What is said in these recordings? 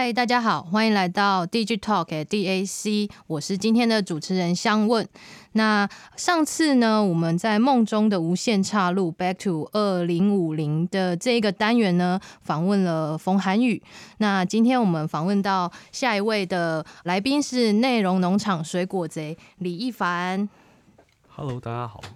嗨，大家好，欢迎来到 Digitalk DAC，我是今天的主持人香问。那上次呢，我们在梦中的无限岔路 Back to 二零五零的这个单元呢，访问了冯涵宇。那今天我们访问到下一位的来宾是内容农场水果贼李一凡。Hello，大家好。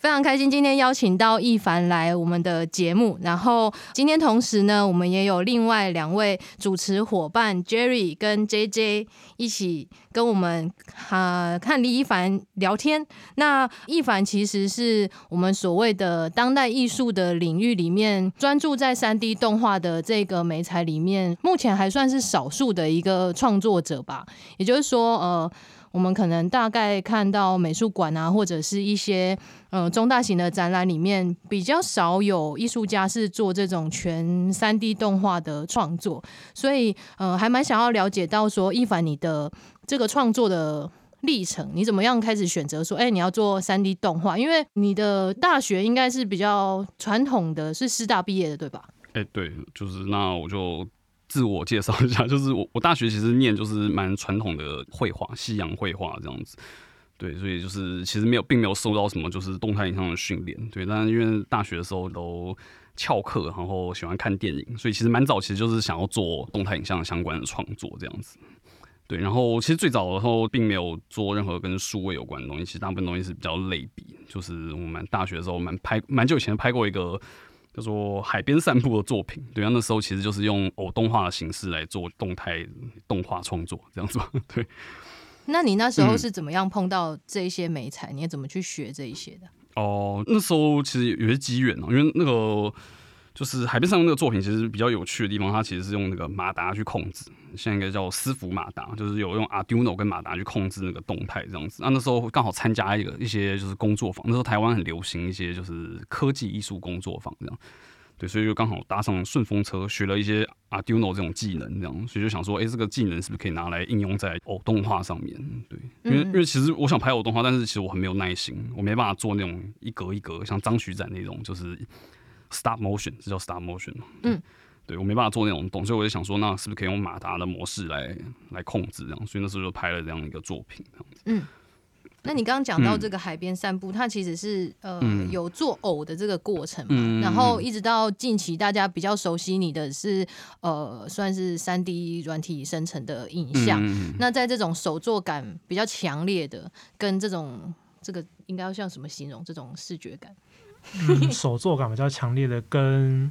非常开心，今天邀请到一凡来我们的节目。然后今天同时呢，我们也有另外两位主持伙伴 Jerry 跟 JJ 一起跟我们啊、呃、看李一凡聊天。那一凡其实是我们所谓的当代艺术的领域里面，专注在 3D 动画的这个媒材里面，目前还算是少数的一个创作者吧。也就是说，呃。我们可能大概看到美术馆啊，或者是一些呃中大型的展览里面，比较少有艺术家是做这种全三 D 动画的创作，所以呃还蛮想要了解到说，一凡你的这个创作的历程，你怎么样开始选择说，哎，你要做三 D 动画？因为你的大学应该是比较传统的，是师大毕业的，对吧？哎，对，就是那我就。自我介绍一下，就是我我大学其实念就是蛮传统的绘画，西洋绘画这样子，对，所以就是其实没有并没有受到什么就是动态影像的训练，对，但因为大学的时候都翘课，然后喜欢看电影，所以其实蛮早其实就是想要做动态影像相关的创作这样子，对，然后其实最早的时候并没有做任何跟数位有关的东西，其实大部分东西是比较类比，就是我们大学的时候蛮拍蛮久以前拍过一个。叫做海边散步的作品，对啊，那时候其实就是用偶动画的形式来做动态动画创作，这样子吧。对，那你那时候是怎么样碰到这一些美材？你也怎么去学这一些的？哦，那时候其实有些机缘哦，因为那个。就是海边上那个作品，其实比较有趣的地方，它其实是用那个马达去控制，现在应该叫私服马达，就是有用 Arduino 跟马达去控制那个动态这样子。那那时候刚好参加一个一些就是工作坊，那时候台湾很流行一些就是科技艺术工作坊这样，对，所以就刚好搭上顺风车，学了一些 Arduino 这种技能这样，所以就想说，哎、欸，这个技能是不是可以拿来应用在偶动画上面？对，因为因为其实我想拍偶动画，但是其实我很没有耐心，我没办法做那种一格一格像张徐展那种，就是。Stop motion 这叫 Stop motion 嘛？嗯，对，我没办法做那种动，所以我就想说，那是不是可以用马达的模式来来控制这样？所以那时候就拍了这样一个作品这样子。嗯，那你刚刚讲到这个海边散步，嗯、它其实是呃、嗯、有做偶的这个过程嘛？嗯、然后一直到近期，大家比较熟悉你的是呃，算是三 D 软体生成的影像。嗯、那在这种手作感比较强烈的，跟这种这个应该要像什么形容这种视觉感？嗯，手作感比较强烈的，跟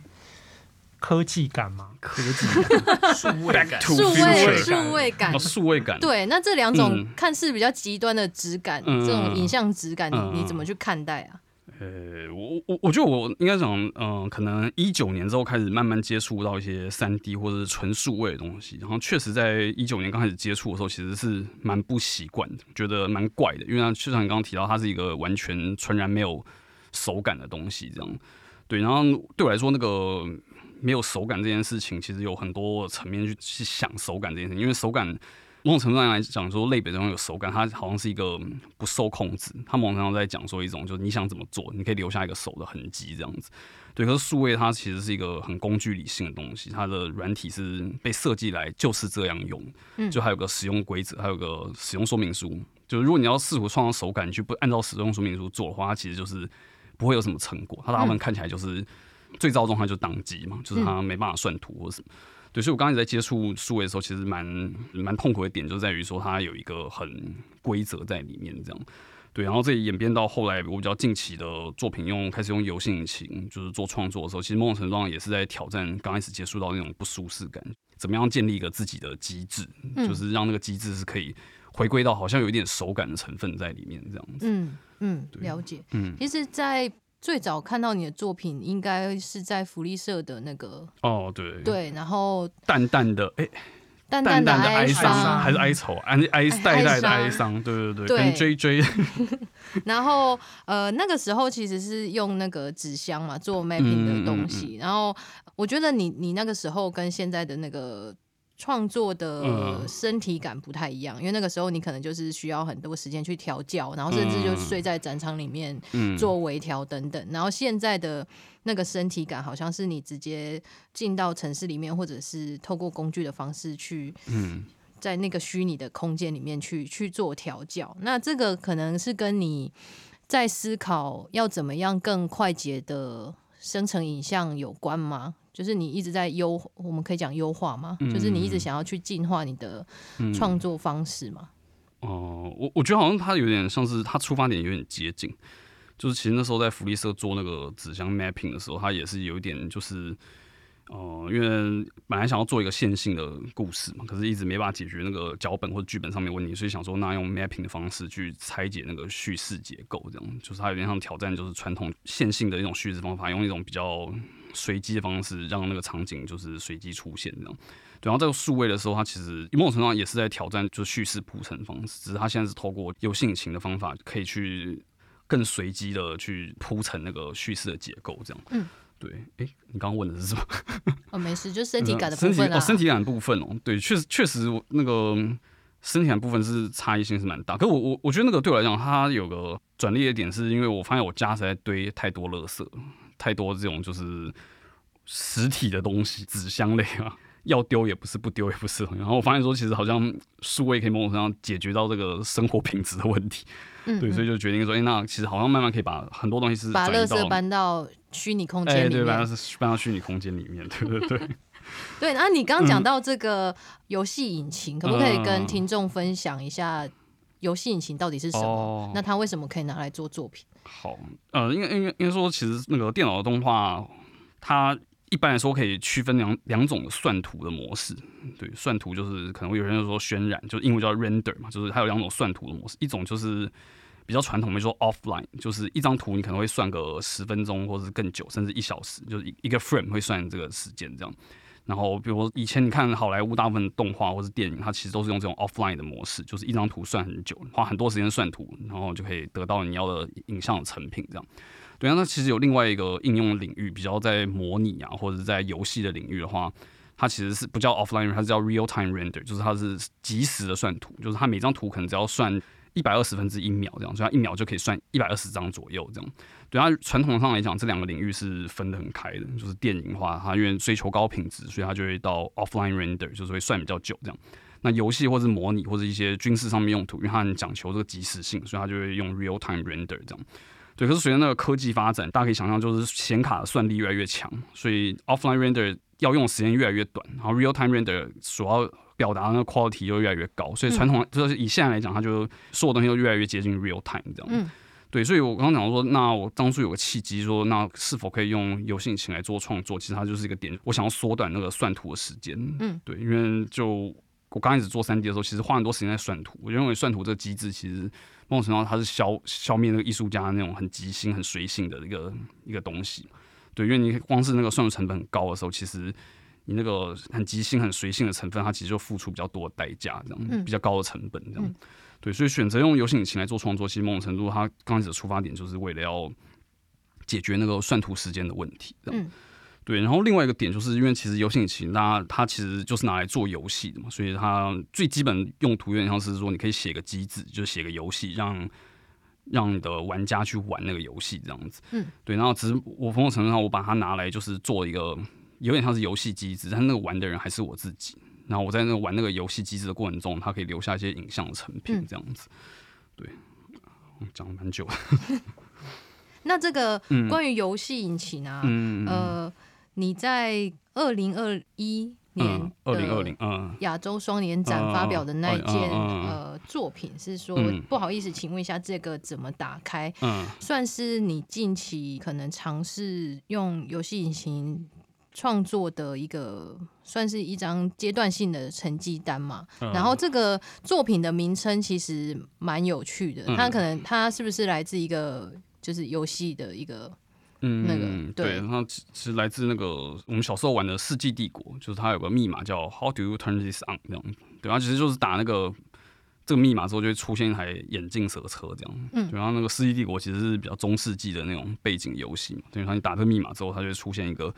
科技感嘛，科技感、数位感、数位数位感、数位感。对，那这两种看似比较极端的质感，嗯、这种影像质感，嗯、你你怎么去看待啊？呃，我我我觉得我应该讲，嗯、呃，可能一九年之后开始慢慢接触到一些三 D 或者是纯数位的东西，然后确实在一九年刚开始接触的时候，其实是蛮不习惯的，觉得蛮怪的，因为就像你刚刚提到，它是一个完全纯然没有。手感的东西，这样对，然后对我来说，那个没有手感这件事情，其实有很多层面去去想手感这件事情。因为手感某种程度上来讲，说类别中有手感，它好像是一个不受控制。它某种程度上在讲说一种，就是你想怎么做，你可以留下一个手的痕迹这样子。对，可是数位它其实是一个很工具理性的东西，它的软体是被设计来就是这样用，就还有个使用规则，还有个使用说明书。就如果你要试图创造手感，你去不按照使用说明书做的话，它其实就是。不会有什么成果，它大部分看起来就是最糟状态就是当机嘛，就是它没办法算图或什么。对，所以我刚才在接触数位的时候，其实蛮蛮痛苦的点就在于说它有一个很规则在里面这样。对，然后这演变到后来，我比较近期的作品用开始用游戏引擎就是做创作的时候，其实某种程度上也是在挑战刚开始接触到那种不舒适感，怎么样建立一个自己的机制，就是让那个机制是可以回归到好像有一点手感的成分在里面这样子。嗯。嗯，了解。嗯，其实，在最早看到你的作品，应该是在福利社的那个哦，对对，然后淡淡的哎，淡淡的哀伤还是哀愁，哀哀代代的哀伤，对对对，跟追追。然后呃，那个时候其实是用那个纸箱嘛做 mapping 的东西，然后我觉得你你那个时候跟现在的那个。创作的身体感不太一样，因为那个时候你可能就是需要很多时间去调教，然后甚至就睡在展场里面做微调等等。然后现在的那个身体感，好像是你直接进到城市里面，或者是透过工具的方式去，在那个虚拟的空间里面去去做调教。那这个可能是跟你在思考要怎么样更快捷的生成影像有关吗？就是你一直在优，我们可以讲优化吗？嗯、就是你一直想要去进化你的创作方式吗？哦、我我觉得好像他有点像是他出发点有点接近，就是其实那时候在福利社做那个纸箱 mapping 的时候，他也是有一点就是。哦、呃，因为本来想要做一个线性的故事嘛，可是一直没办法解决那个脚本或者剧本上面问题，所以想说那用 mapping 的方式去拆解那个叙事结构，这样就是它有点像挑战，就是传统线性的一种叙事方法，用一种比较随机的方式让那个场景就是随机出现这样。对，然后在数位的时候，它其实某种程度上也是在挑战，就是叙事铺陈方式，只是它现在是透过游戏引擎的方法，可以去更随机的去铺陈那个叙事的结构这样。嗯。对，哎，你刚刚问的是什么？哦，没事，就身体感的部分、啊、哦，身体感的部分哦，对，确实确实那个身体感部分是差异性是蛮大。可我我我觉得那个对我来讲，它有个转捩的点，是因为我发现我家实在堆太多垃圾，太多这种就是实体的东西，纸箱类啊，要丢也不是，不丢也不是。然后我发现说，其实好像数位可以某种程度上解决到这个生活品质的问题。嗯，对，所以就决定说，哎，那其实好像慢慢可以把很多东西是把垃圾搬到虚拟空间里面，欸、对，搬到搬到虚拟空间里面，对对对。对，那你刚刚讲到这个游戏引擎，嗯、可不可以跟听众分享一下游戏引擎到底是什么？哦、那它为什么可以拿来做作品？好，呃，应该应该应该说，其实那个电脑的动画，它一般来说可以区分两两种算图的模式。对，算图就是可能会有人就说渲染，就英文叫 render 嘛，就是它有两种算图的模式，一种就是。比较传统，比如说 offline，就是一张图你可能会算个十分钟，或者是更久，甚至一小时，就是一一个 frame 会算这个时间这样。然后，比如说以前你看好莱坞大部分动画或是电影，它其实都是用这种 offline 的模式，就是一张图算很久，花很多时间算图，然后就可以得到你要的影像的成品这样。对啊，那其实有另外一个应用领域，比较在模拟啊，或者在游戏的领域的话，它其实是不叫 offline，它是叫 real time render，就是它是即时的算图，就是它每张图可能只要算。一百二十分之一秒这样，所以它一秒就可以算一百二十张左右这样。对它传统上来讲，这两个领域是分得很开的。就是电影的话，它因为追求高品质，所以它就会到 offline render，就是会算比较久这样。那游戏或是模拟或者一些军事上面用途，因为它很讲求这个即时性，所以它就会用 real time render 这样。对，可是随着那个科技发展，大家可以想象，就是显卡的算力越来越强，所以 offline render 要用的时间越来越短，然后 real time render 所要表达的那个 quality 就越来越高，所以传统就是以现在来讲，它就所有东西都越来越接近 real time 这样。嗯，对，所以我刚刚讲说，那我当初有个契机说，那是否可以用游戏引擎来做创作？其实它就是一个点，我想要缩短那个算图的时间。嗯，对，因为就我刚开始做三 D 的时候，其实花很多时间在算图。我认为算图这个机制，其实某种程度上它是消消灭那个艺术家那种很即兴、很随性的一个一个东西。对，因为你光是那个算图成本很高的时候，其实。你那个很即兴、很随性的成分，它其实就付出比较多的代价，这样比较高的成本，这样、嗯、对，所以选择用游戏引擎来做创作，其实某种程度，它刚开始的出发点就是为了要解决那个算图时间的问题，这样、嗯、对。然后另外一个点，就是因为其实游戏引擎它它其实就是拿来做游戏的嘛，所以它最基本用途有点像是说，你可以写个机制，就写个游戏，让让你的玩家去玩那个游戏这样子，嗯，对。然后只是我某种程度上，我把它拿来就是做一个。有点像是游戏机制，但那个玩的人还是我自己。然后我在那个玩那个游戏机制的过程中，它可以留下一些影像的成品，这样子。嗯、对，讲了蛮久了。那这个关于游戏引擎啊，嗯、呃，你在二零二一年二零二零嗯亚洲双年展发表的那一件呃作品，是说、嗯、不好意思，请问一下这个怎么打开？嗯，算是你近期可能尝试用游戏引擎。创作的一个算是一张阶段性的成绩单嘛，嗯、然后这个作品的名称其实蛮有趣的，嗯、它可能它是不是来自一个就是游戏的一个嗯那个对，它是来自那个我们小时候玩的《世纪帝国》，就是它有个密码叫 How do you turn this on 这样，对，它其实就是打那个这个密码之后就会出现一台眼镜蛇车这样，嗯，然后那个《世纪帝国》其实是比较中世纪的那种背景游戏嘛，等于说你打这个密码之后，它就会出现一个。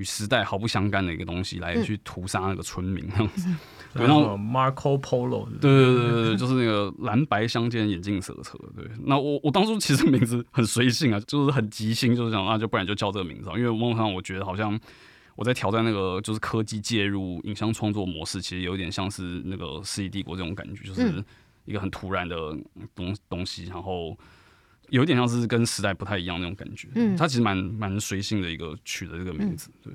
与时代毫不相干的一个东西来去屠杀那个村民这样子。嗯 对，然后 Marco Polo，对对对对对，就是那个蓝白相间眼镜蛇车。对，那我我当初其实名字很随性啊，就是很即兴，就是想啊，就不然就叫这个名字，因为某种上我觉得好像我在挑战那个就是科技介入影像创作模式，其实有点像是那个《世纪帝国》这种感觉，就是一个很突然的东东西，然后有一点像是跟时代不太一样那种感觉。嗯，它其实蛮蛮随性的一个取的这个名字，对。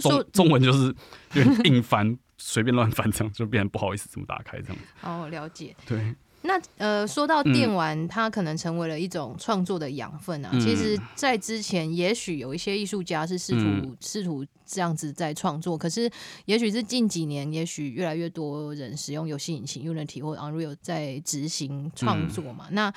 中中文就是有点硬翻。随便乱翻，这样就变成不好意思怎么打开这样。哦，了解。对，那呃，说到电玩，嗯、它可能成为了一种创作的养分啊。嗯、其实，在之前，也许有一些艺术家是试图试、嗯、图这样子在创作，可是，也许是近几年，也许越来越多人使用游戏引擎 Unity 或 Unreal 在执行创作嘛。嗯那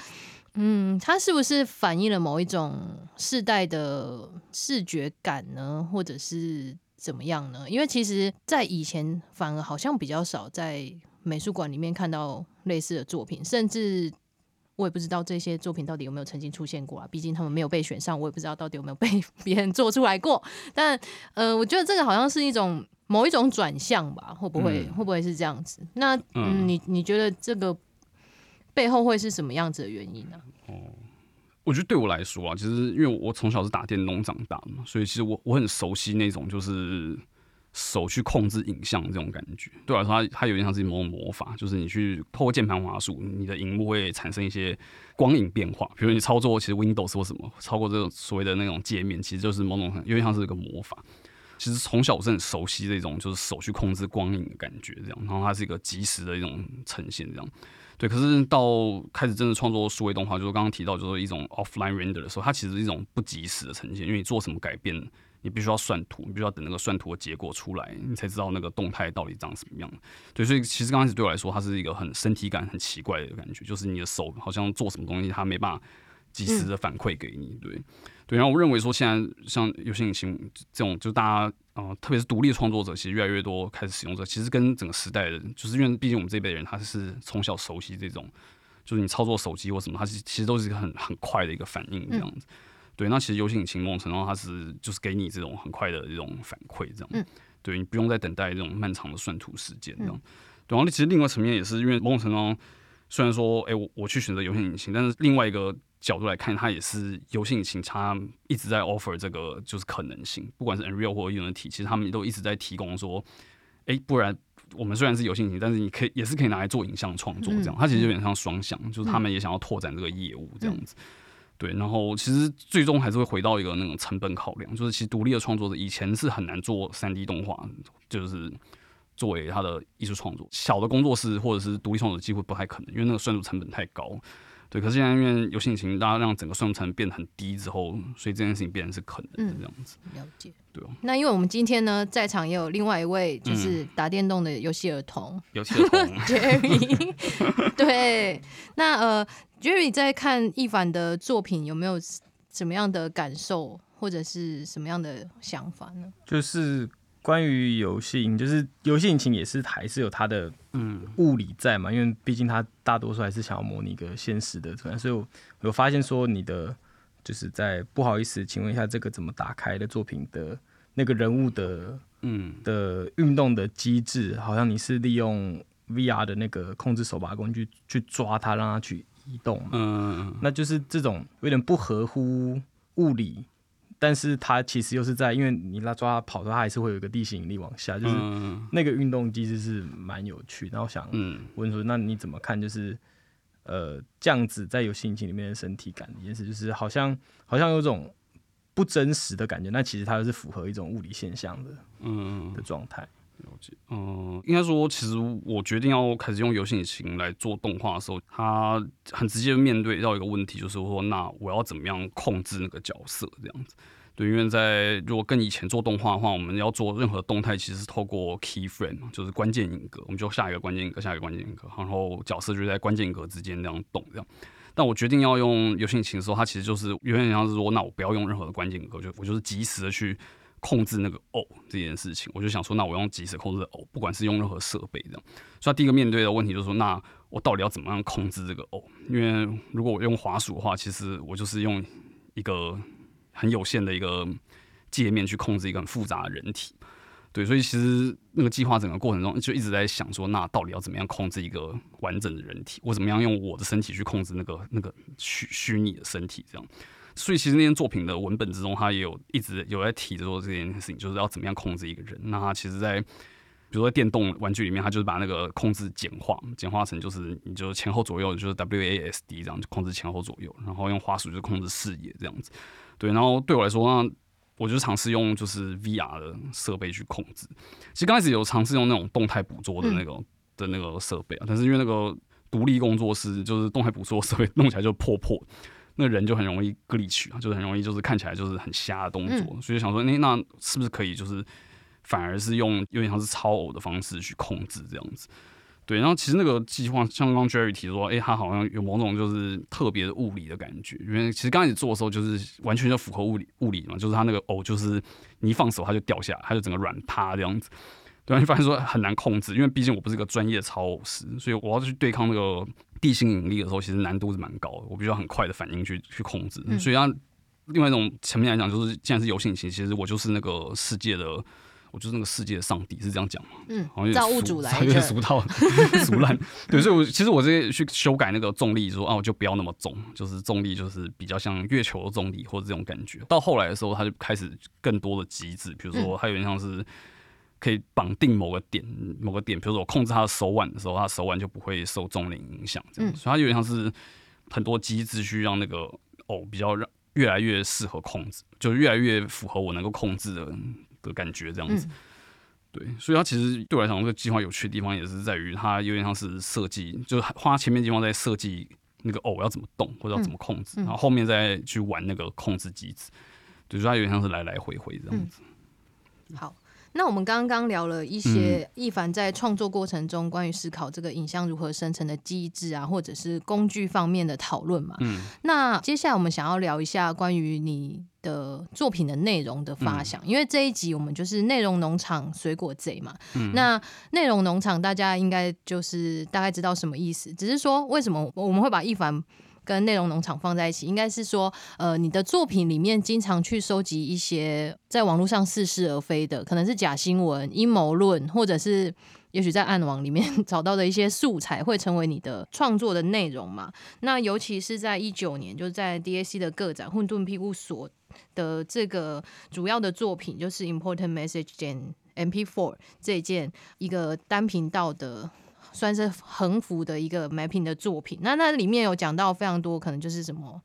嗯，它是不是反映了某一种世代的视觉感呢？或者是？怎么样呢？因为其实，在以前反而好像比较少在美术馆里面看到类似的作品，甚至我也不知道这些作品到底有没有曾经出现过啊。毕竟他们没有被选上，我也不知道到底有没有被 别人做出来过。但呃，我觉得这个好像是一种某一种转向吧？会不会、嗯、会不会是这样子？那嗯，你你觉得这个背后会是什么样子的原因呢、哦。我觉得对我来说啊，其实因为我从小是打电动长大的嘛，所以其实我我很熟悉那种就是手去控制影像这种感觉。对我来说，它它有点像是某种魔法，就是你去透过键盘滑鼠，你的荧幕会产生一些光影变化。比如你操作其实 Windows 或什么，操作这种所谓的那种界面，其实就是某种有点像是一个魔法。其实从小我是很熟悉这种就是手去控制光影的感觉，这样，然后它是一个即时的一种呈现，这样。对，可是到开始真的创作数位动画，就是刚刚提到，就是一种 offline render 的时候，它其实是一种不即时的呈现，因为你做什么改变，你必须要算图，你必须要等那个算图的结果出来，你才知道那个动态到底长什么样。对，所以其实刚开始对我来说，它是一个很身体感很奇怪的感觉，就是你的手好像做什么东西，它没办法即时的反馈给你。对，对，然后我认为说，现在像游戏引擎这种，就大家。啊、呃，特别是独立创作者，其实越来越多开始使用这个。其实跟整个时代的，就是因为毕竟我们这辈人，他是从小熟悉这种，就是你操作手机或什么，它其实其实都是一个很很快的一个反应这样子。嗯、对，那其实游戏引擎某种程度，它是就是给你这种很快的这种反馈这样。嗯、对，你不用再等待这种漫长的算图时间这样。嗯、对，然后其实另外层面也是因为某种程度，虽然说，哎、欸，我我去选择游戏引擎，但是另外一个。角度来看，它也是游戏引擎，它一直在 offer 这个就是可能性，不管是 Unreal 或者 Unity，其实他们都一直在提供说，哎、欸，不然我们虽然是游戏引擎，但是你可以也是可以拿来做影像创作，这样，它其实有点像双向，就是他们也想要拓展这个业务这样子。对，然后其实最终还是会回到一个那种成本考量，就是其实独立的创作者以前是很难做三 D 动画，就是作为他的艺术创作，小的工作室或者是独立创作者几乎不太可能，因为那个算术成本太高。对，可是现在因为游戏引擎，大家让整个算成变得很低之后，所以这件事情变成是可能的这样子。嗯、了解，对哦。那因为我们今天呢，在场也有另外一位，就是打电动的游戏儿童，游戏儿童 Jerry。对，那呃，Jerry 在看易凡的作品，有没有什么样的感受，或者是什么样的想法呢？就是。关于游戏引，就是游戏引擎也是还是有它的嗯物理在嘛，嗯、因为毕竟它大多数还是想要模拟一个现实的，所以我有发现说你的就是在不好意思，请问一下这个怎么打开的作品的那个人物的嗯的运动的机制，好像你是利用 VR 的那个控制手把工具去抓它，让它去移动，嗯，那就是这种有点不合乎物理。但是它其实又是在，因为你拉抓它跑的话，它还是会有一个地心引力往下，就是那个运动机制是蛮有趣。然后想问说，那你怎么看？就是呃，这样子在游戏引擎里面的身体感一件事，就是好像好像有种不真实的感觉。那其实它又是符合一种物理现象的，嗯的状态。了解。嗯，应该说，其实我决定要开始用游戏引擎来做动画的时候，它很直接面对到一个问题，就是说，那我要怎么样控制那个角色这样子？对，因为在如果跟以前做动画的话，我们要做任何动态，其实是透过 key frame，就是关键影格，我们就下一个关键影格，下一个关键影格，然后角色就在关键影格之间那样动这样。但我决定要用游戏引擎的时候，它其实就是有点像是说，那我不要用任何的关键影格，就我就是即时的去。控制那个偶这件事情，我就想说，那我用即时控制偶，不管是用任何设备这样。所以第一个面对的问题就是说，那我到底要怎么样控制这个偶？因为如果我用滑鼠的话，其实我就是用一个很有限的一个界面去控制一个很复杂的人体。对，所以其实那个计划整个过程中就一直在想说，那到底要怎么样控制一个完整的人体？我怎么样用我的身体去控制那个那个虚虚拟的身体？这样。所以其实那件作品的文本之中，他也有一直有在提着说这件事情，就是要怎么样控制一个人。那他其实，在比如说电动玩具里面，他就是把那个控制简化，简化成就是你就前后左右就是 WASD 这样就控制前后左右，然后用滑鼠就是控制视野这样子。对，然后对我来说，那我就尝试用就是 VR 的设备去控制。其实刚开始有尝试用那种动态捕捉的那个、的那个设备啊，但是因为那个独立工作室就是动态捕捉设备弄起来就破破。那人就很容易 glitch 啊，就是很容易就是看起来就是很瞎的动作，嗯、所以想说，那那是不是可以就是反而是用有点像是超偶的方式去控制这样子？对，然后其实那个计划像刚刚 Jerry 提说，哎、欸，他好像有某种就是特别的物理的感觉，因为其实刚开始做的时候就是完全就符合物理物理嘛，就是他那个偶就是你一放手它就掉下来，它就整个软趴这样子。对，你发现说很难控制，因为毕竟我不是一个专业的超偶师，所以我要去对抗那个地心引力的时候，其实难度是蛮高的，我必须要很快的反应去去控制。嗯、所以，它另外一种层面来讲，就是既然是游戏引擎，其实我就是那个世界的，我就是那个世界的上帝，是这样讲吗？嗯，造物主来，有点俗套，俗烂。对，所以我其实我这些去修改那个重力，说啊，我就不要那么重，就是重力就是比较像月球的重力或者这种感觉。到后来的时候，它就开始更多的机制，比如说它有点像是。可以绑定某个点，某个点，比如说我控制他的手腕的时候，他的手腕就不会受重力影响，这样，嗯、所以它有点像是很多机制去让那个偶比较让越来越适合控制，就越来越符合我能够控制的的感觉，这样子。嗯、对，所以它其实对我来讲，这个计划有趣的地方也是在于它有点像是设计，就是花前面地方在设计那个偶要怎么动或者要怎么控制，嗯嗯、然后后面再去玩那个控制机制，对，所以它有点像是来来回回这样子。嗯、好。那我们刚刚聊了一些易凡在创作过程中关于思考这个影像如何生成的机制啊，或者是工具方面的讨论嘛。嗯。那接下来我们想要聊一下关于你的作品的内容的发想，嗯、因为这一集我们就是内容农场水果贼嘛。嗯。那内容农场大家应该就是大概知道什么意思，只是说为什么我们会把易凡跟内容农场放在一起，应该是说，呃，你的作品里面经常去收集一些在网络上似是而非的，可能是假新闻、阴谋论，或者是也许在暗网里面 找到的一些素材，会成为你的创作的内容嘛？那尤其是在一九年，就在 DAC 的个展《混沌庇护所》的这个主要的作品，就是 Important Message and MP4 这件一个单频道的。算是横幅的一个 mapping 的作品，那那里面有讲到非常多，可能就是什么，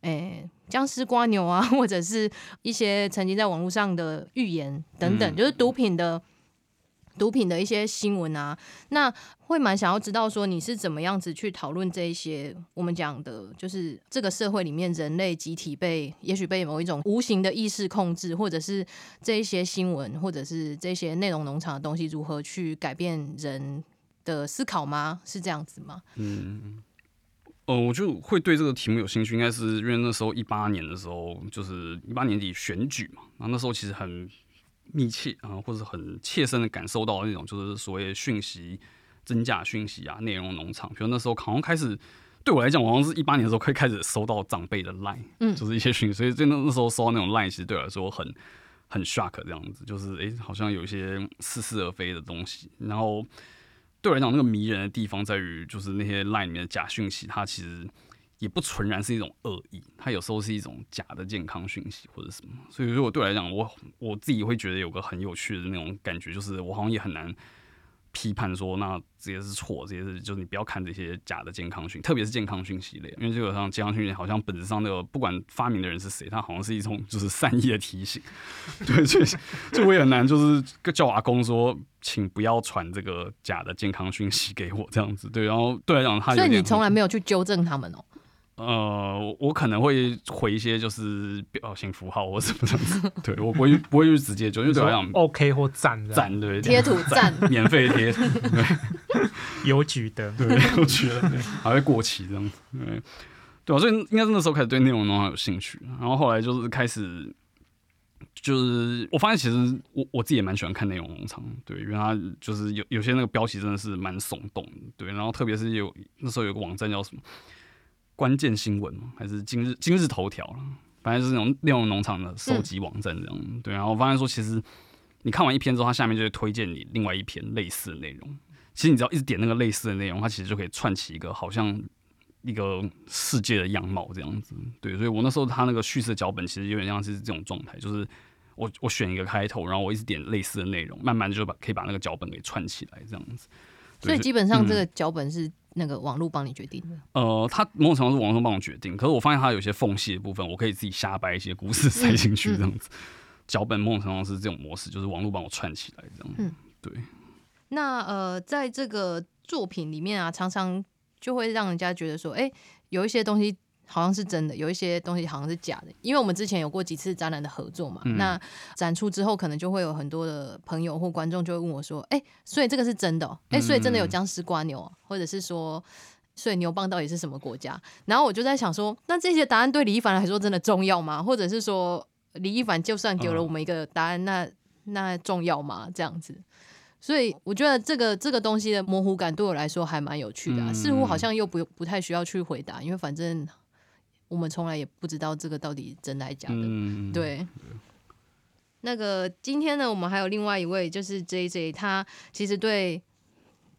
诶、欸，僵尸瓜牛啊，或者是一些曾经在网络上的预言等等，嗯、就是毒品的毒品的一些新闻啊。那会蛮想要知道说你是怎么样子去讨论这一些我们讲的，就是这个社会里面人类集体被也许被某一种无形的意识控制，或者是这一些新闻，或者是这些内容农场的东西如何去改变人的思考吗？是这样子吗？嗯，呃，我就会对这个题目有兴趣，应该是因为那时候一八年的时候，就是一八年底选举嘛，然后那时候其实很密切啊、呃，或者很切身的感受到那种就是所谓讯息真假讯息啊，内容农场。比如那时候好像开始对我来讲，我好像是一八年的时候可以开始收到长辈的 line，嗯，就是一些讯息，所以在那那时候收到那种 line，其实对我来说很很 shock 这样子，就是哎、欸，好像有一些似是而非的东西，然后。对我来讲，那个迷人的地方在于，就是那些 line 里面的假讯息，它其实也不纯然是一种恶意，它有时候是一种假的健康讯息或者什么。所以如果对我来讲，我我自己会觉得有个很有趣的那种感觉，就是我好像也很难。批判说，那这些是错，这些是就是你不要看这些假的健康讯，特别是健康讯息类，因为基本上健康讯息好像本质上那个不管发明的人是谁，他好像是一种就是善意的提醒，对，所以就我也很难就是叫我阿公说，请不要传这个假的健康讯息给我这样子，对，然后对来讲他，所以你从来没有去纠正他们哦。呃，我可能会回一些就是表情符号或什么这样子，对我不会不会去直接就因为对我来讲 OK 或赞赞对贴图赞免费贴图对 邮局的。对邮局的还会过期这样子对。对，所以应该是那时候开始对内容农场有兴趣，然后后来就是开始就是我发现其实我我自己也蛮喜欢看内容农场，对，因为它就是有有些那个标题真的是蛮耸动的，对，然后特别是有那时候有个网站叫什么。关键新闻吗？还是今日今日头条？反正就是那种内容农场的收集网站这样。嗯、对，然后我发现说，其实你看完一篇之后，它下面就会推荐你另外一篇类似的内容。其实你只要一直点那个类似的内容，它其实就可以串起一个好像一个世界的样貌这样子。对，所以我那时候他那个叙事脚本其实有点像是这种状态，就是我我选一个开头，然后我一直点类似的内容，慢慢就把可以把那个脚本给串起来这样子。所以基本上这个脚本是那个网络帮你决定的。嗯、呃，他某种程度是网络帮我决定，可是我发现他有些缝隙的部分，我可以自己瞎掰一些故事塞进去这样子。脚、嗯嗯、本某种程度是这种模式，就是网络帮我串起来这样。嗯，对。那呃，在这个作品里面啊，常常就会让人家觉得说，哎、欸，有一些东西好像是真的，有一些东西好像是假的。因为我们之前有过几次展览的合作嘛，嗯、那展出之后，可能就会有很多的朋友或观众就会问我说，哎、欸，所以这个是真的、喔？哎、欸，所以真的有僵尸瓜牛、喔，或者是说，所以牛蒡到底是什么国家？然后我就在想说，那这些答案对李一凡来说真的重要吗？或者是说，李一凡就算给了我们一个答案，嗯、那那重要吗？这样子？所以我觉得这个这个东西的模糊感对我来说还蛮有趣的、啊，嗯、似乎好像又不不太需要去回答，因为反正我们从来也不知道这个到底真的还是假的。嗯、对，嗯、那个今天呢，我们还有另外一位就是 JJ，他其实对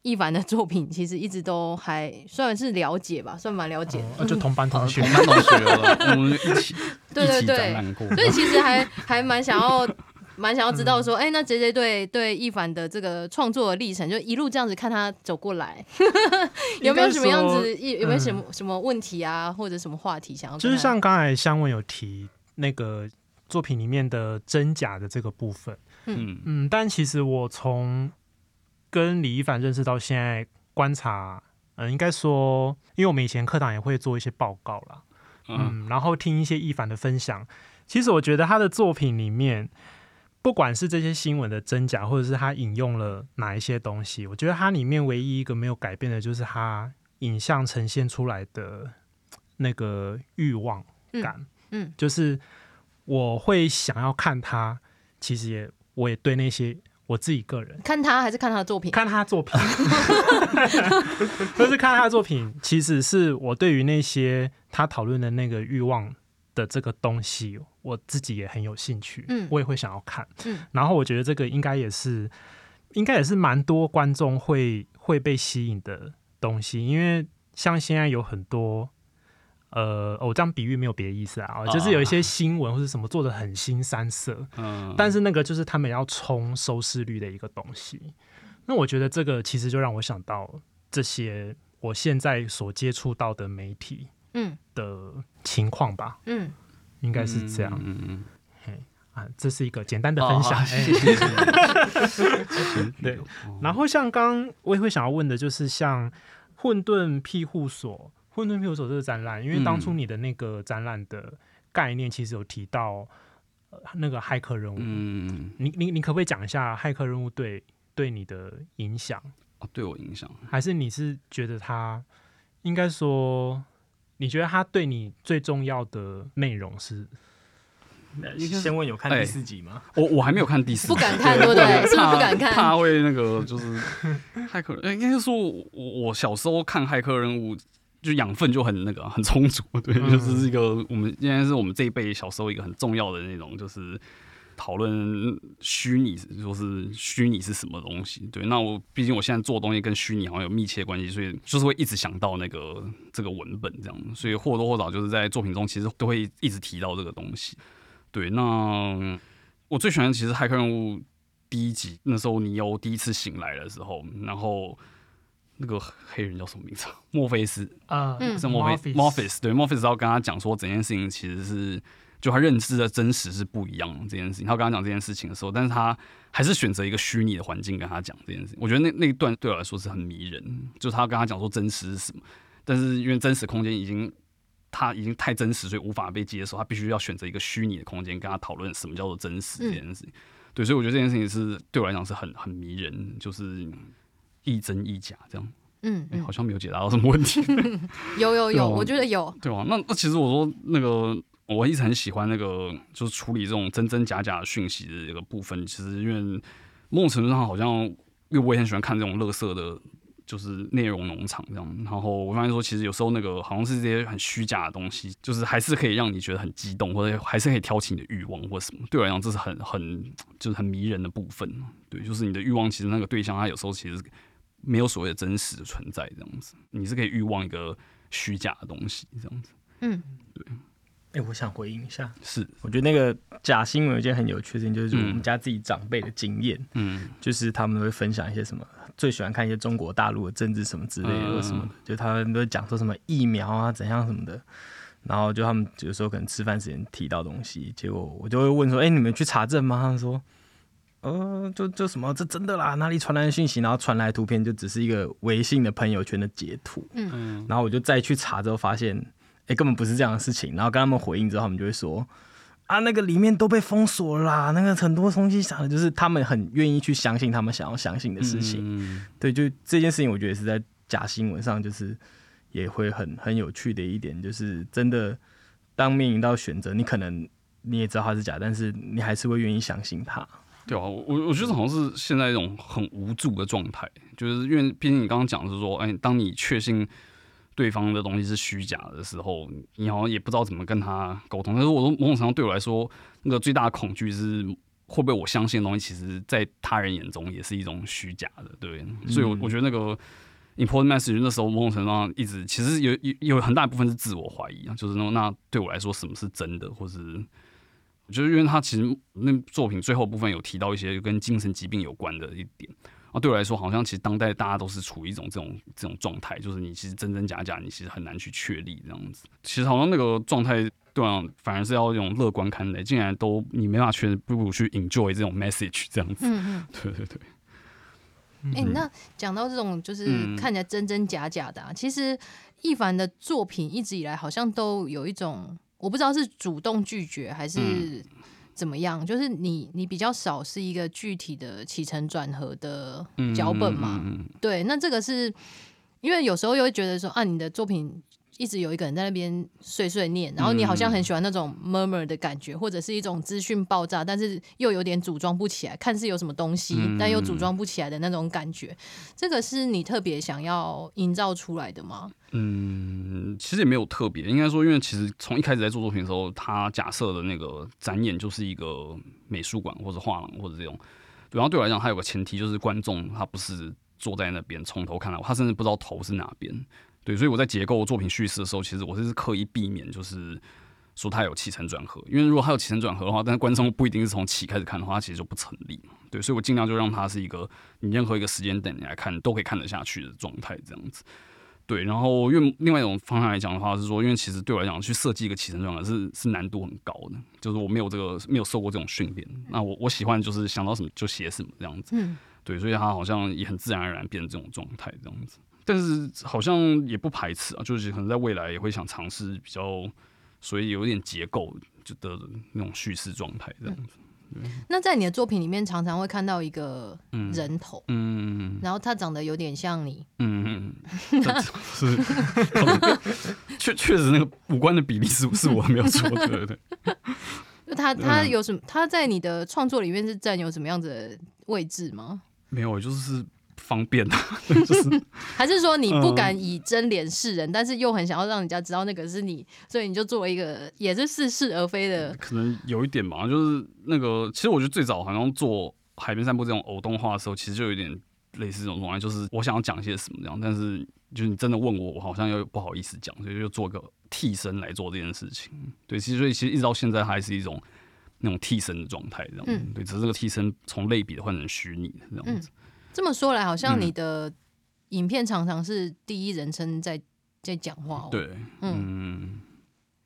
一凡的作品其实一直都还算是了解吧，算蛮了解的。哦、就同班同学，同班同学了，我们一起 对对对，所以其实还还蛮想要。蛮想要知道说，哎、嗯。欸，那 JJ 对对一凡的这个创作的历程，就一路这样子看他走过来，有没有什么样子，有有没有什么什么问题啊，嗯、或者什么话题想要？就是像刚才香文有提那个作品里面的真假的这个部分，嗯。嗯，但其实我从跟李一凡认识到现在观察，嗯，应该说，因为我们以前课堂也会做一些报告啦，嗯，嗯，然后听一些一凡的分享，其实我觉得他的作品里面。不管是这些新闻的真假，或者是他引用了哪一些东西，我觉得它里面唯一一个没有改变的，就是它影像呈现出来的那个欲望感。嗯，嗯，就是我会想要看他，其实也我也对那些我自己个人看他还是看他的作品，看他的作品，就是看他的作品，其实是我对于那些他讨论的那个欲望的这个东西。我自己也很有兴趣，嗯，我也会想要看，嗯，然后我觉得这个应该也是，应该也是蛮多观众会会被吸引的东西，因为像现在有很多，呃，我这样比喻没有别的意思啊，就是有一些新闻或者什么做的很新三色，嗯，但是那个就是他们要冲收视率的一个东西，那我觉得这个其实就让我想到这些我现在所接触到的媒体，嗯。的情况吧，嗯。嗯应该是这样，嗯嗯啊，这是一个简单的分享，对。然后像刚我也会想要问的，就是像混沌庇护所、混沌庇护所这个展览，因为当初你的那个展览的概念其实有提到那个骇客任务，嗯，你你你可不可以讲一下骇客任务对对你的影响？哦，对我影响，还是你是觉得他应该说？你觉得他对你最重要的内容是？先问有看第四集吗？欸、我我还没有看第四集，不敢看，对不对？是不敢看？怕会那个就是骇客，应该是说我我小时候看骇客人物，就养分就很那个很充足，对，嗯、就是一个我们应该是我们这一辈小时候一个很重要的那种，就是。讨论虚拟，说是虚拟是什么东西？对，那我毕竟我现在做的东西跟虚拟好像有密切关系，所以就是会一直想到那个这个文本这样，所以或多或少就是在作品中其实都会一直提到这个东西。对，那我最喜欢的其实《骇客任务》第一集，那时候尼欧第一次醒来的时候，然后那个黑人叫什么名字？墨菲斯啊，是墨菲墨菲斯，对，墨菲斯要跟他讲说整件事情其实是。就他认知的真实是不一样的这件事情，他跟他讲这件事情的时候，但是他还是选择一个虚拟的环境跟他讲这件事情。我觉得那那一段对我来说是很迷人，就是他跟他讲说真实是什么，但是因为真实空间已经他已经太真实，所以无法被接受，他必须要选择一个虚拟的空间跟他讨论什么叫做真实这件事情。嗯、对，所以我觉得这件事情是对我来讲是很很迷人，就是亦真亦假这样。嗯，嗯、欸，好像没有解答到什么问题。有 有有，我觉得有。对啊，那那其实我说那个。我一直很喜欢那个，就是处理这种真真假假的讯息的这个部分。其实因为某种程度上，好像因为我也很喜欢看这种乐色的就是内容农场这样。然后我发现说，其实有时候那个好像是这些很虚假的东西，就是还是可以让你觉得很激动，或者还是可以挑起你的欲望或什么。对我来讲，这是很很就是很迷人的部分。对，就是你的欲望，其实那个对象他有时候其实没有所谓的真实的存在这样子，你是可以欲望一个虚假的东西这样子。嗯，对。哎、欸，我想回应一下，是，我觉得那个假新闻有一件很有趣的事情，就是我们家自己长辈的经验，嗯，就是他们会分享一些什么，最喜欢看一些中国大陆的政治什么之类的，或什么的，嗯、就他们都讲说什么疫苗啊怎样什么的，然后就他们有时候可能吃饭时间提到东西，结果我就会问说，哎、欸，你们去查证吗？他们说，呃，就就什么这真的啦，哪里传来的讯息，然后传来的图片就只是一个微信的朋友圈的截图，嗯，然后我就再去查之后发现。哎、欸，根本不是这样的事情。然后跟他们回应之后，他们就会说：“啊，那个里面都被封锁啦，那个很多东西啥的就是他们很愿意去相信他们想要相信的事情。嗯”对，就这件事情，我觉得是在假新闻上，就是也会很很有趣的一点，就是真的当面临到选择，你可能你也知道它是假，但是你还是会愿意相信它。对啊，我我觉得好像是现在一种很无助的状态，就是因为毕竟你刚刚讲的是说，哎，当你确信。对方的东西是虚假的时候，你好像也不知道怎么跟他沟通。但是我说，某种程度上对我来说，那个最大的恐惧是会不会我相信的东西，其实在他人眼中也是一种虚假的，对。所以，我我觉得那个 important message 那时候某种程度上一直其实有有有很大一部分是自我怀疑啊，就是那那对我来说什么是真的，或是就是因为他其实那作品最后部分有提到一些跟精神疾病有关的一点。啊，对我来说，好像其实当代大家都是处于一种这种这种状态，就是你其实真真假假，你其实很难去确立这样子。其实好像那个状态，对啊，反而是要用乐观看待。竟然都你没法确认，不如去 enjoy 这种 message 这样子。嗯 嗯，对对对。哎、欸，那讲到这种就是看起来真真假假的，啊，嗯、其实易凡的作品一直以来好像都有一种，我不知道是主动拒绝还是。嗯怎么样？就是你，你比较少是一个具体的起承转合的脚本嘛？嗯嗯嗯、对，那这个是因为有时候又会觉得说啊，你的作品。一直有一个人在那边碎碎念，然后你好像很喜欢那种 murmur 的感觉，嗯、或者是一种资讯爆炸，但是又有点组装不起来，看似有什么东西，嗯、但又组装不起来的那种感觉。这个是你特别想要营造出来的吗？嗯，其实也没有特别，应该说，因为其实从一开始在做作品的时候，他假设的那个展演就是一个美术馆或者画廊或者这种。然后对我来讲，它有个前提就是观众他不是坐在那边从头看到，他甚至不知道头是哪边。对，所以我在结构作品叙事的时候，其实我是刻意避免，就是说它有起承转合，因为如果它有起承转合的话，但是观众不一定是从起开始看的话，它其实就不成立。对，所以我尽量就让它是一个你任何一个时间点你来看都可以看得下去的状态，这样子。对，然后因为另外一种方向来讲的话是说，因为其实对我来讲去设计一个起承转合是是难度很高的，就是我没有这个没有受过这种训练。那我我喜欢就是想到什么就写什么这样子。嗯。对，所以它好像也很自然而然变成这种状态这样子。但是好像也不排斥啊，就是可能在未来也会想尝试比较，所以有点结构就的那种叙事状态这样那在你的作品里面，常常会看到一个人头，嗯，然后他长得有点像你，嗯嗯，是，确确实那个五官的比例是不是我没有错，对对 他他有什么？他在你的创作里面是占有什么样子的位置吗？没有，就是。方便的，就是还是说你不敢以真脸示人，嗯、但是又很想要让人家知道那个是你，所以你就作为一个也是似是而非的。可能有一点吧，就是那个，其实我觉得最早好像做海边散步这种偶动画的时候，其实就有点类似这种状态，就是我想要讲些什么这样，但是就是你真的问我，我好像又不好意思讲，所以就做个替身来做这件事情。对，其实所以其实一直到现在还是一种那种替身的状态，这样。嗯、对，只是这个替身从类比的换成虚拟的这样子。嗯这么说来，好像你的影片常常是第一人称在在讲话哦。对，嗯，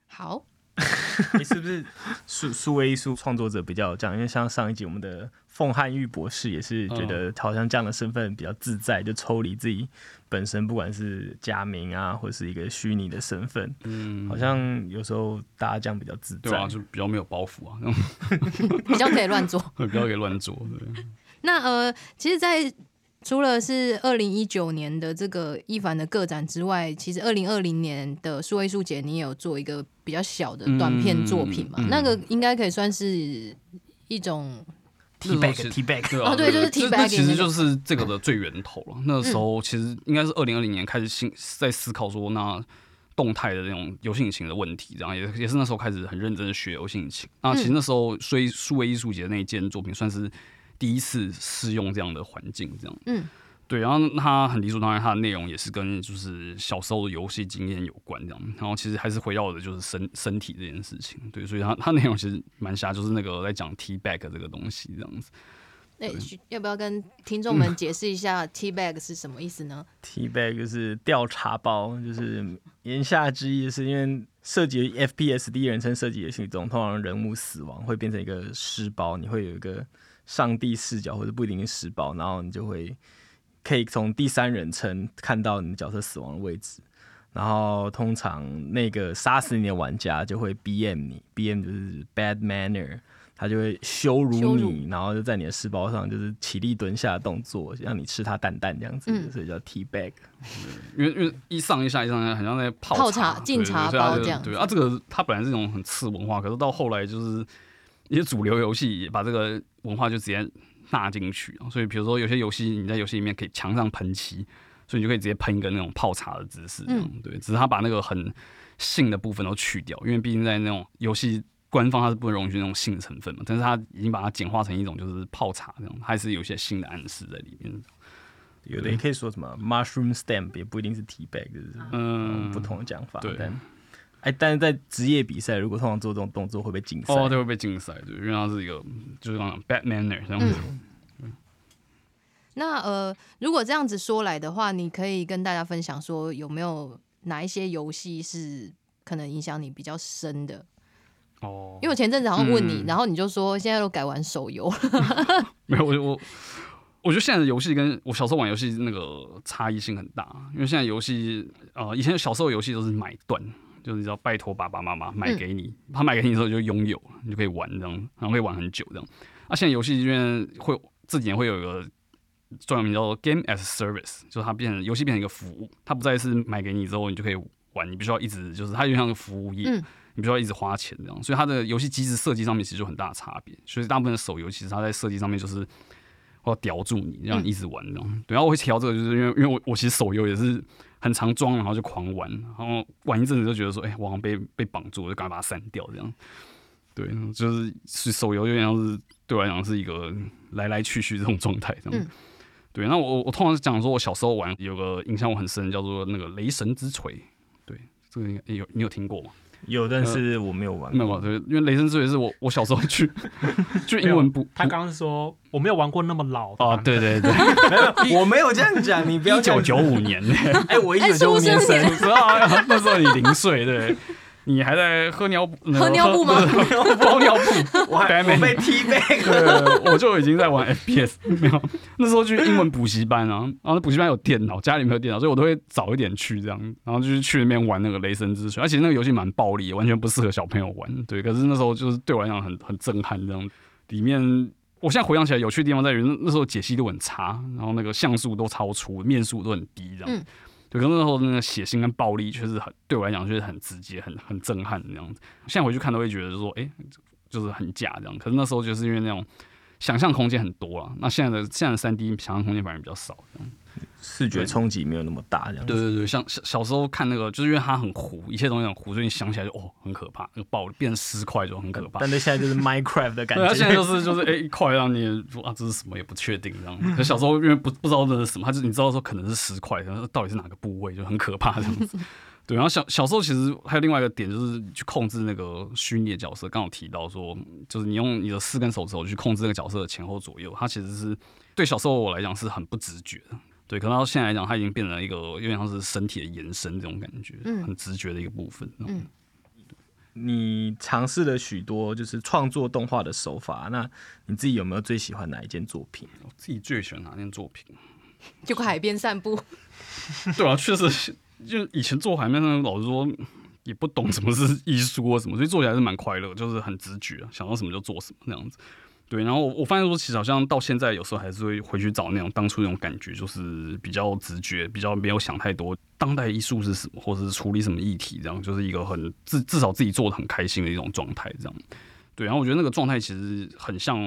好。你是不是数数位艺术创作者比较这样？因为像上一集我们的凤汉玉博士也是觉得，好像这样的身份比较自在，就抽离自己本身，不管是假名啊，或是一个虚拟的身份，嗯，好像有时候大家这样比较自在，对啊，就比较没有包袱啊，比较可以乱做，比较可以乱做，对。那呃，其实，在除了是二零一九年的这个一凡的个展之外，其实二零二零年的数位艺术节，你也有做一个比较小的短片作品嘛？嗯嗯、那个应该可以算是一种 t back t back 啊，对，就是 T back，其实就是这个的最源头了。那个时候其实应该是二零二零年开始新在思考说，那动态的那种游戏引擎的问题，然后也也是那时候开始很认真的学游戏引擎。那其实那时候所以数位艺术节那一件作品算是第一次试用这样的环境，这样。嗯。对，然后他很理所当然，他的内容也是跟就是小时候的游戏经验有关这样，然后其实还是回到的就是身身体这件事情，对，所以他他内容其实蛮瞎，就是那个在讲 T bag 这个东西这样子。那要不要跟听众们解释一下 T bag 是什么意思呢？嗯，T bag 就是调查包，就是言下之意是因为涉及 FPS 第一人称射击游戏中，通常人物死亡会变成一个尸包，你会有一个上帝视角或者不一定是尸包，然后你就会。可以从第三人称看到你的角色死亡的位置，然后通常那个杀死你的玩家就会 BM 你，BM 就是 bad manner，他就会羞辱你，辱，然后就在你的尸包上就是起立蹲下的动作，让你吃他蛋蛋这样子，嗯、所以叫 T bag。因为因为一上一下一上一下，很像在泡茶泡茶敬茶包这样。对啊，这个它本来是一种很次文化，可是到后来就是一些主流游戏也把这个文化就直接。纳进去，所以比如说有些游戏你在游戏里面可以墙上喷漆，所以你就可以直接喷一个那种泡茶的姿势，嗯，对，只是他把那个很性的部分都去掉，因为毕竟在那种游戏官方它是不能容许那种性的成分嘛，但是他已经把它简化成一种就是泡茶这种，还是有些性的暗示在里面。有的也可以说什么 mushroom stamp，也不一定是 tea bag，就是嗯，不同的讲法。对，哎，但是在职业比赛，如果通常做这种动作会被禁赛，哦，对，会被禁赛，对，因为它是一个就是那种 bad manner 这样子。嗯、那呃，如果这样子说来的话，你可以跟大家分享说，有没有哪一些游戏是可能影响你比较深的？哦，因为我前阵子好像问你，嗯、然后你就说现在都改玩手游了。没有，我我我觉得现在的游戏跟我小时候玩游戏那个差异性很大，因为现在游戏呃，以前小时候游戏都是买断。就是你知道，拜托爸爸妈妈买给你，嗯、他买给你的时候就拥有，你就可以玩这样，然后可以玩很久这样。啊，现在游戏这边会这几年会有一个专有名叫做 Game as Service，就是它变成游戏变成一个服务，它不再是买给你之后你就可以玩，你必须要一直就是它就像个服务业，嗯、你必须要一直花钱这样。所以它的游戏机制设计上面其实就很大的差别。所以大部分的手游其实它在设计上面就是要叼住你，让你一直玩这样。嗯、对，然后我会调这个，就是因为因为我我其实手游也是。很常装，然后就狂玩，然后玩一阵子就觉得说，哎、欸，我好像被被绑住，我就赶快把它删掉，这样。对，就是是手游有点像是对我来讲是一个来来去去这种状态，这样。嗯、对，那我我通常是讲说，我小时候玩有个印象我很深，叫做那个《雷神之锤》。对，这个应该有你有听过吗？有，但是我没有玩过。没有，对，因为雷神之锤是我我小时候去 就英文不。他刚刚说我没有玩过那么老的。哦，对对对，我没有这样讲，你不要。一九九五年呢？哎，我一九九五年生，那时候你零岁，对。你还在喝尿布？喝尿布吗？包尿布，我还没被踢背。对，我就已经在玩 FPS，没有。那时候去英文补习班啊，然后补习班有电脑，家里没有电脑，所以我都会早一点去这样，然后就是去那边玩那个雷神之锤。而且那个游戏蛮暴力，完全不适合小朋友玩。对，可是那时候就是对我来讲很很震撼，这样。里面我现在回想起来，有趣的地方在于那时候解析度很差，然后那个像素都超出，面数都很低，这样。就，可是那时候那个血腥跟暴力确实很，对我来讲确实很直接，很很震撼那样子。现在回去看都会觉得说，哎、就是很假这样。可是那时候就是因为那种想象空间很多啊，那现在的现在的三 D 想象空间反而比较少这样。视觉冲击没有那么大，这样。对对对，像小小时候看那个，就是因为它很糊，一切东西很糊，所以你想起来就哦，很可怕，那个爆变成尸块就很可怕。但是现在就是 Minecraft 的感 觉，它现在就是就是哎、欸、一块让你说啊，这是什么也不确定这样。可小时候因为不不知道这是什么，他就你知道说可能是尸块，然后到底是哪个部位就很可怕这样子。对，然后小小时候其实还有另外一个点，就是去控制那个虚拟的角色。刚好提到说，就是你用你的四根手指头去控制那个角色的前后左右，它其实是对小时候我来讲是很不直觉的。对，可能到现在来讲，它已经变成了一个有点像是身体的延伸这种感觉，嗯、很直觉的一个部分。嗯，你尝试了许多就是创作动画的手法，那你自己有没有最喜欢哪一件作品？我自己最喜欢哪件作品？就海边散步。对啊，确实，就以前做海边上，老实说也不懂什么是艺术啊什么，所以做起来是蛮快乐，就是很直觉，想到什么就做什么那样子。对，然后我我发现说，其实好像到现在，有时候还是会回去找那种当初那种感觉，就是比较直觉，比较没有想太多。当代艺术是什么，或者是处理什么议题，这样就是一个很至至少自己做的很开心的一种状态，这样。对，然后我觉得那个状态其实很像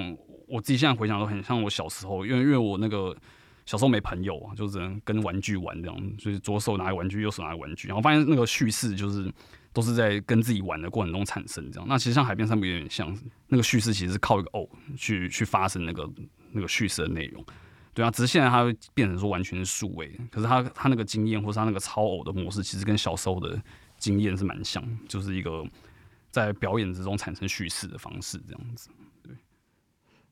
我自己现在回想都很像我小时候，因为因为我那个小时候没朋友啊，就只能跟玩具玩这样，所以左手拿玩具，右手拿玩具，然后发现那个叙事就是都是在跟自己玩的过程中产生这样。那其实像海边散步有点像那个叙事，其实是靠一个偶去去发生那个那个叙事的内容。对啊，只是现在它会变成说完全是数位，可是他他那个经验或是他那个超偶的模式，其实跟小时候的经验是蛮像，就是一个在表演之中产生叙事的方式这样子。对，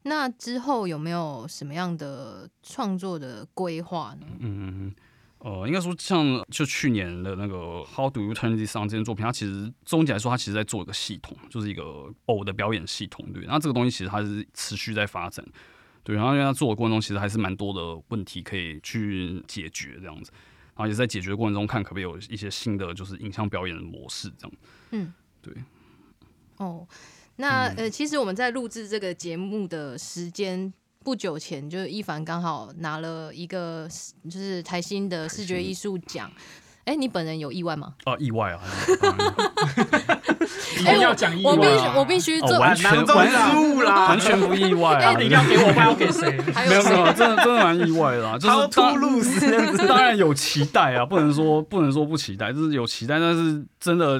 那之后有没有什么样的创作的规划呢？嗯，呃，应该说像就去年的那个 How Do You Turn This On 这件作品，它其实总体来说，它其实在做一个系统，就是一个偶的表演系统。对，那这个东西其实它是持续在发展。对，然后因为它做的过程中，其实还是蛮多的问题可以去解决这样子，然后也在解决的过程中看可不可以有一些新的就是影像表演的模式这样。嗯，对。哦，那呃，其实我们在录制这个节目的时间不久前，就是一凡刚好拿了一个就是台新的视觉艺术奖。哎，你本人有意外吗？啊，意外啊！一定要讲意外，我必须我必须做完全完全完全不意外啊！你要给我，不要给谁？没有没有，真的真的蛮意外的啊！就是突露是 当然有期待啊，不能说不能说不期待，就是有期待，但是真的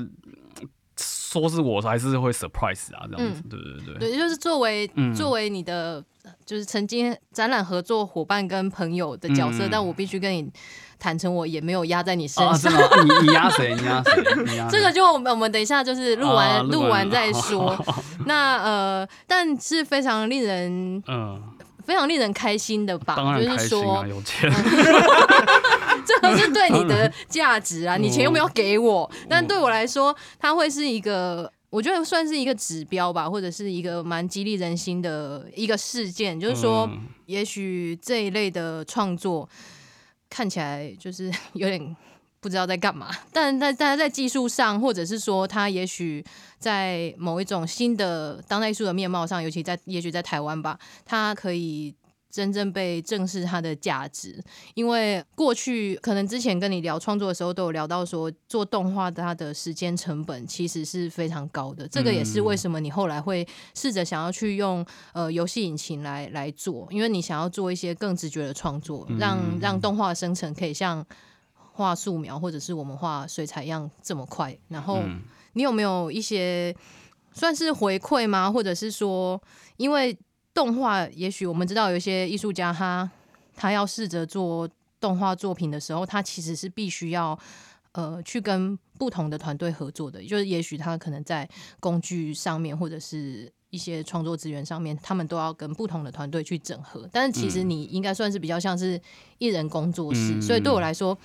说是我还是会 surprise 啊，这样子，对对对，对，就是作为作为你的就是曾经展览合作伙伴跟朋友的角色，但我必须跟你。坦诚，我也没有压在你身上。啊、你你压谁？你压谁？这个就我们我们等一下就是录完录、啊、完再说。啊、那呃，但是非常令人嗯非常令人开心的吧？当然开心啊、就是说有钱，这个是对你的价值啊！你钱又没有给我，但对我来说，它会是一个我觉得算是一个指标吧，或者是一个蛮激励人心的一个事件。就是说，嗯、也许这一类的创作。看起来就是有点不知道在干嘛，但在但在技术上，或者是说他也许在某一种新的当代艺术的面貌上，尤其在也许在台湾吧，他可以。真正被正视它的价值，因为过去可能之前跟你聊创作的时候，都有聊到说做动画它的时间成本其实是非常高的。这个也是为什么你后来会试着想要去用呃游戏引擎来来做，因为你想要做一些更直觉的创作，让让动画生成可以像画素描或者是我们画水彩一样这么快。然后你有没有一些算是回馈吗？或者是说因为。动画，也许我们知道有一些艺术家他，他他要试着做动画作品的时候，他其实是必须要呃去跟不同的团队合作的。就是也许他可能在工具上面或者是一些创作资源上面，他们都要跟不同的团队去整合。但是其实你应该算是比较像是一人工作室，嗯、所以对我来说，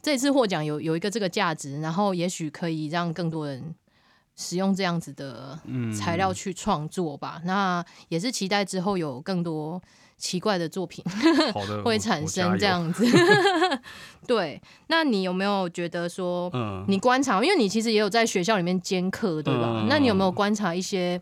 这次获奖有有一个这个价值，然后也许可以让更多人。使用这样子的材料去创作吧，嗯、那也是期待之后有更多奇怪的作品 会产生这样子。对，那你有没有觉得说，你观察，因为你其实也有在学校里面兼课，对吧？嗯、那你有没有观察一些，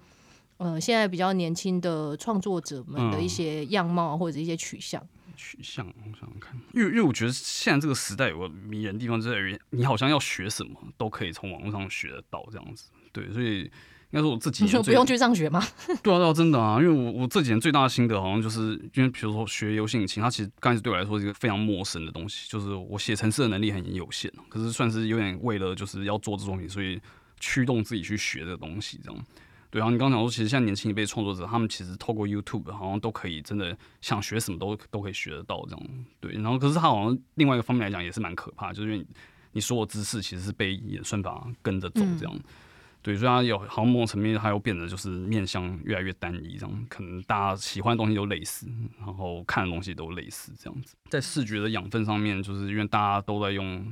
呃，现在比较年轻的创作者们的一些样貌或者一些取向？取向，我想想看，因为因为我觉得现在这个时代有个迷人的地方，就在于你好像要学什么都可以从网络上学得到这样子。对，所以应该说我这几年你说不用去上学吗？对啊，对啊，真的啊，因为我我这几年最大的心得好像就是，因为比如说学游戏引擎，它其实刚开始对我来说是一个非常陌生的东西，就是我写程式的能力很有限，可是算是有点为了就是要做这种东西，所以驱动自己去学这个东西这样。对，然后你刚刚讲说，其实像年轻一辈创作者，他们其实透过 YouTube 好像都可以真的想学什么都都可以学得到这样。对，然后可是他好像另外一个方面来讲也是蛮可怕，就是因为你，你所有知识其实是被演算法跟着走这样。嗯 对，所以它有好像某种层面，它又变得就是面向越来越单一，这样可能大家喜欢的东西都类似，然后看的东西都类似，这样子。在视觉的养分上面，就是因为大家都在用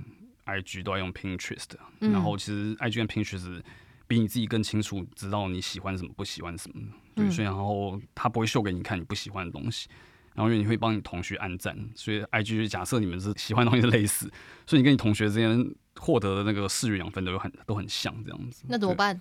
IG，都在用 Pinterest，然后其实 IG 跟 Pinterest 比你自己更清楚知道你喜欢什么，不喜欢什么。对，所以然后它不会秀给你看你不喜欢的东西。然后因为你会帮你同学按赞，所以 IG 假设你们是喜欢的东西是类似，所以你跟你同学之间获得的那个视觉养分都很都很像这样子。那怎么办？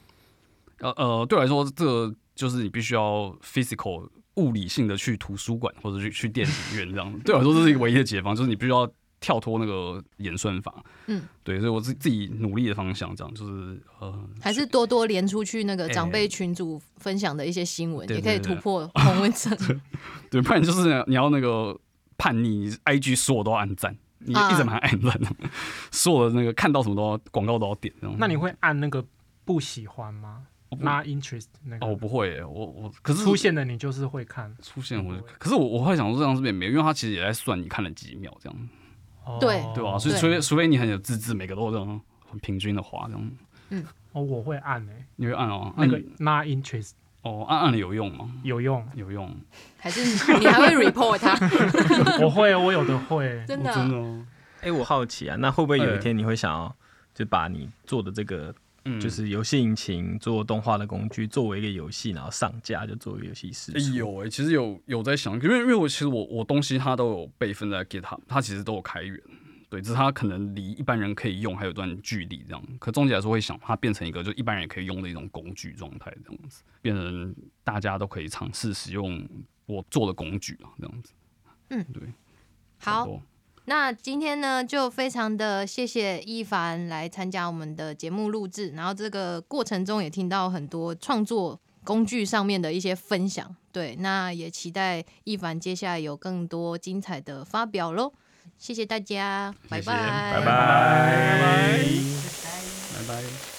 呃呃，对我来说，这个就是你必须要 physical 物理性的去图书馆或者去去电影院这样子。对我来说，这是一个唯一的解放，就是你必须要跳脱那个演算法。嗯，对，所以我自自己努力的方向，这样就是呃，还是多多连出去那个长辈群组分享的一些新闻，欸、也可以突破红温层。对，不然就是你要那个叛逆，IG 所有都要按赞，你一直蛮按赞，啊、所有的那个看到什么都要广告都要点。那你会按那个不喜欢吗？Not interest 那个哦，我不会，我我可是出现的你就是会看，出现我就，可是我我会想说这样是不是也没有，因为他其实也在算你看了几秒这样，对对吧？所以除非除非你很有自制，每个都这种很平均的划这样。嗯，哦，我会按诶，你会按哦，那个 Not interest 哦，按按了有用吗？有用，有用，还是你还会 report 他？我会，我有的会，真的真的。哎，我好奇啊，那会不会有一天你会想要就把你做的这个？嗯，就是游戏引擎做动画的工具，作为一个游戏，然后上架就做一个游戏试。哎有哎、欸，其实有有在想，因为因为我其实我我东西它都有备份在 GitHub，它其实都有开源，对，只是它可能离一般人可以用还有一段距离这样。可总体来说会想它变成一个就一般人也可以用的一种工具状态这样子，变成大家都可以尝试使用我做的工具啊这样子。嗯，对，好。那今天呢，就非常的谢谢一凡来参加我们的节目录制，然后这个过程中也听到很多创作工具上面的一些分享。对，那也期待一凡接下来有更多精彩的发表喽。谢谢大家拜拜。拜拜。拜拜。拜拜。